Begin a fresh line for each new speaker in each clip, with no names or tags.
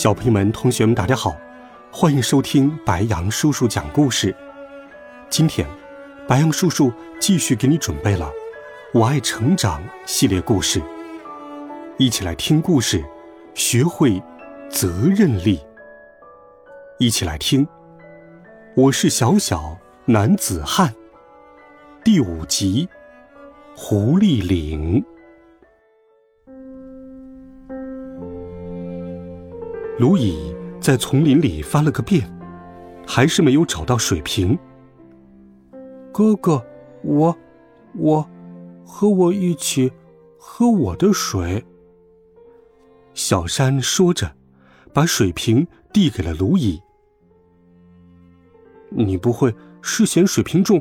小朋友们、同学们，大家好，欢迎收听白杨叔叔讲故事。今天，白杨叔叔继续给你准备了《我爱成长》系列故事，一起来听故事，学会责任力。一起来听，我是小小男子汉。第五集，狐狸岭。卢乙在丛林里翻了个遍，还是没有找到水瓶。
哥哥，我，我，和我一起喝我的水。
小山说着，把水瓶递给了卢乙。
你不会是嫌水瓶重，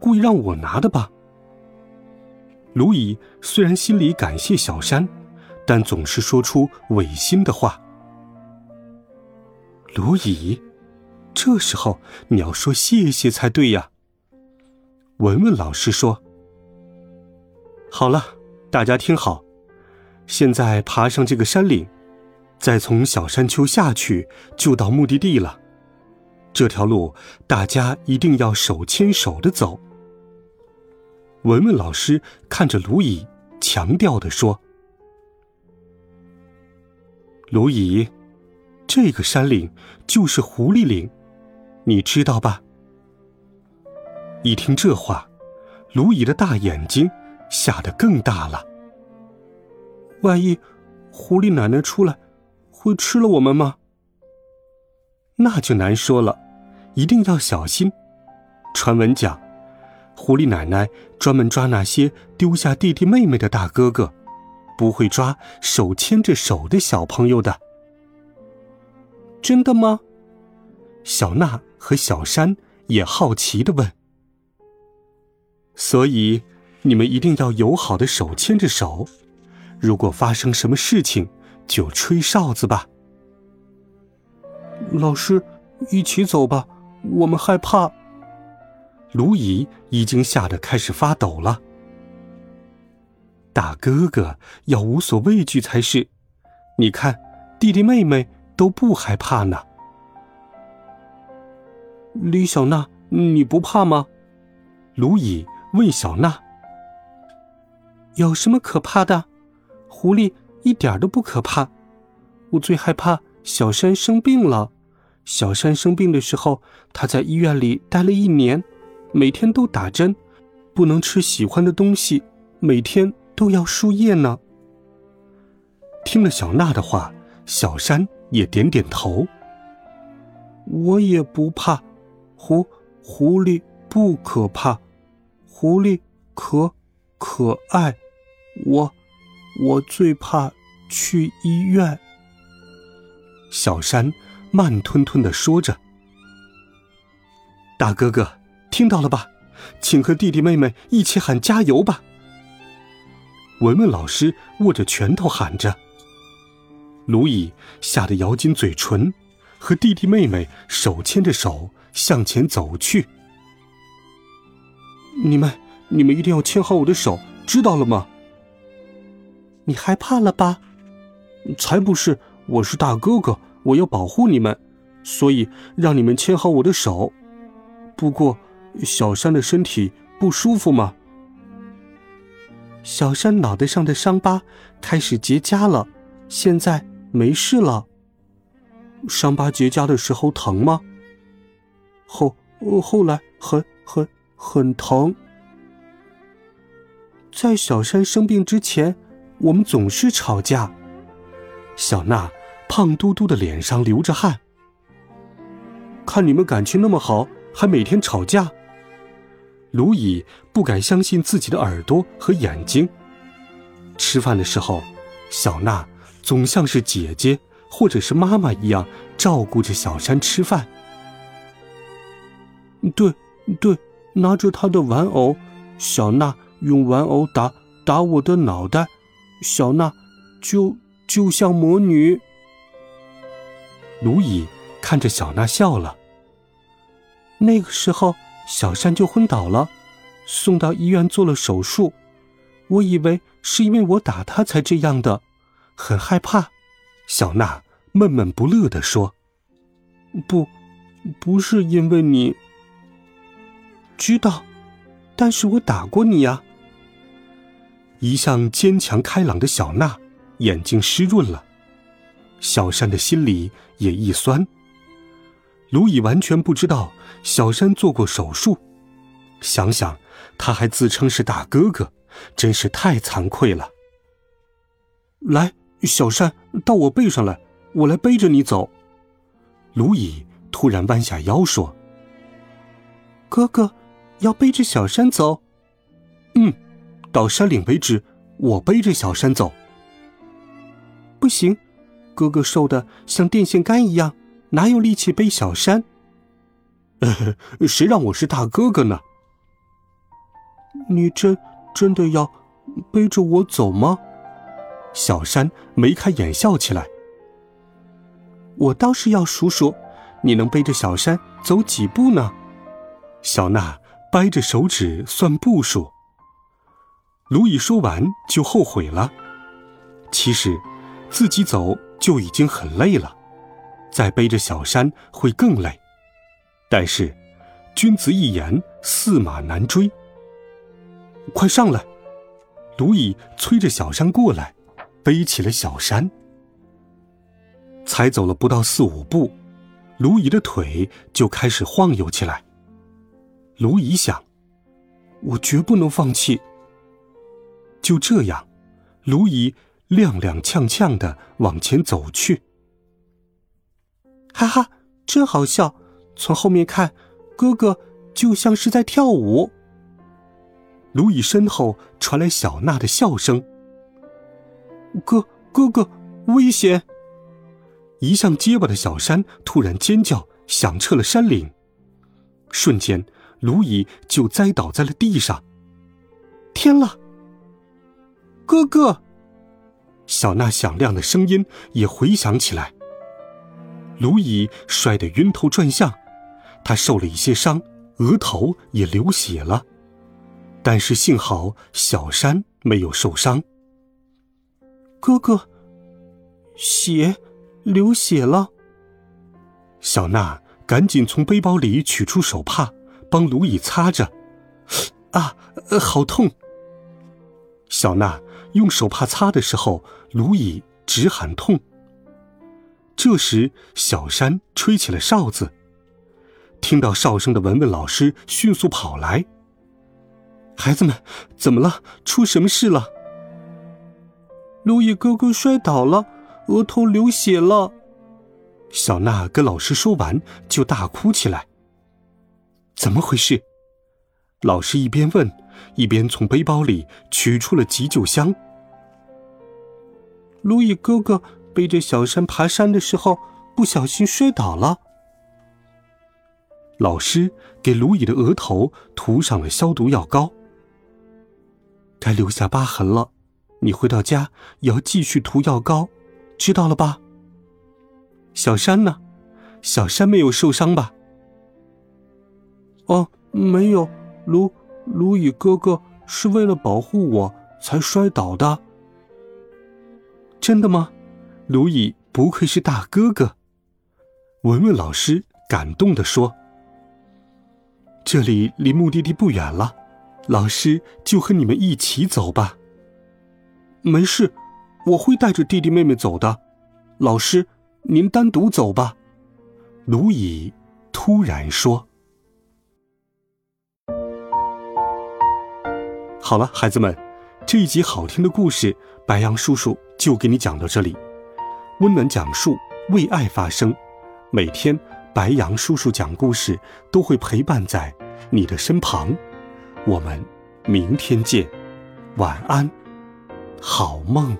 故意让我拿的吧？
卢乙虽然心里感谢小山，但总是说出违心的话。卢乙，这时候你要说谢谢才对呀。文文老师说：“好了，大家听好，现在爬上这个山岭，再从小山丘下去，就到目的地了。这条路大家一定要手牵手的走。”文文老师看着卢乙，强调的说：“卢乙。”这个山岭就是狐狸岭，你知道吧？一听这话，卢乙的大眼睛吓得更大了。
万一狐狸奶奶出来，会吃了我们吗？
那就难说了，一定要小心。传闻讲，狐狸奶奶专门抓那些丢下弟弟妹妹的大哥哥，不会抓手牵着手的小朋友的。
真的吗？
小娜和小山也好奇的问。所以，你们一定要友好的手牵着手。如果发生什么事情，就吹哨子吧。
老师，一起走吧，我们害怕。
卢乙已经吓得开始发抖了。大哥哥要无所畏惧才是。你看，弟弟妹妹。都不害怕呢。
李小娜，你不怕吗？
卢乙问小娜。
有什么可怕的？狐狸一点都不可怕。我最害怕小山生病了。小山生病的时候，他在医院里待了一年，每天都打针，不能吃喜欢的东西，每天都要输液呢。
听了小娜的话，小山。也点点头。
我也不怕，狐狐狸不可怕，狐狸可可爱。我我最怕去医院。
小山慢吞吞的说着：“大哥哥，听到了吧？请和弟弟妹妹一起喊加油吧！”文文老师握着拳头喊着。卢乙吓得咬紧嘴唇，和弟弟妹妹手牵着手向前走去。
你们，你们一定要牵好我的手，知道了吗？
你害怕了吧？
才不是！我是大哥哥，我要保护你们，所以让你们牵好我的手。不过，小山的身体不舒服吗？
小山脑袋上的伤疤开始结痂了，现在。没事了。
伤疤结痂的时候疼吗？后后来很很很疼。
在小山生病之前，我们总是吵架。
小娜胖嘟嘟的脸上流着汗。
看你们感情那么好，还每天吵架。
卢乙不敢相信自己的耳朵和眼睛。吃饭的时候，小娜。总像是姐姐或者是妈妈一样照顾着小山吃饭。
对，对，拿着他的玩偶，小娜用玩偶打打我的脑袋，小娜就就像魔女。
卢乙看着小娜笑了。
那个时候，小山就昏倒了，送到医院做了手术。我以为是因为我打他才这样的，很害怕。
小娜闷闷不乐地说：“
不，不是因为你。知道，但是我打过你呀。”
一向坚强开朗的小娜眼睛湿润了，小山的心里也一酸。卢乙完全不知道小山做过手术，想想他还自称是大哥哥，真是太惭愧了。
来，小山，到我背上来，我来背着你走。
卢乙突然弯下腰说：“
哥哥，要背着小山走。”“
嗯，到山岭为止，我背着小山走。”“
不行，哥哥瘦的像电线杆一样。”哪有力气背小山？
谁让我是大哥哥呢？
你真真的要背着我走吗？
小山眉开眼笑起来。
我倒是要数数，你能背着小山走几步呢？
小娜掰着手指算步数。卢乙说完就后悔了。其实，自己走就已经很累了。再背着小山会更累，但是君子一言，驷马难追。快上来！卢乙催着小山过来，背起了小山。才走了不到四五步，卢乙的腿就开始晃悠起来。卢乙想，
我绝不能放弃。
就这样，卢乙踉踉跄跄的往前走去。
哈哈，真好笑！从后面看，哥哥就像是在跳舞。
卢乙身后传来小娜的笑声。
哥，哥哥，危险！
一向结巴的小山突然尖叫，响彻了山岭。瞬间，卢乙就栽倒在了地上。
天了！哥哥！
小娜响亮的声音也回响起来。卢乙摔得晕头转向，他受了一些伤，额头也流血了，但是幸好小山没有受伤。
哥哥，血，流血了。
小娜赶紧从背包里取出手帕，帮卢乙擦着。啊，好痛！小娜用手帕擦的时候，卢乙直喊痛。这时，小山吹起了哨子。听到哨声的文文老师迅速跑来。孩子们，怎么了？出什么事了？
路易哥哥摔倒了，额头流血了。
小娜跟老师说完，就大哭起来。怎么回事？老师一边问，一边从背包里取出了急救箱。
路易哥哥。背着小山爬山的时候，不小心摔倒了。
老师给卢乙的额头涂上了消毒药膏。该留下疤痕了，你回到家也要继续涂药膏，知道了吧？小山呢？小山没有受伤吧？
哦，没有。卢卢乙哥哥是为了保护我才摔倒的。
真的吗？卢乙不愧是大哥哥，文文老师感动的说：“这里离目的地不远了，老师就和你们一起走吧。”
没事，我会带着弟弟妹妹走的。老师，您单独走吧。”
卢乙突然说。好了，孩子们，这一集好听的故事，白杨叔叔就给你讲到这里。温暖讲述，为爱发声。每天，白羊叔叔讲故事都会陪伴在你的身旁。我们明天见，晚安，好梦。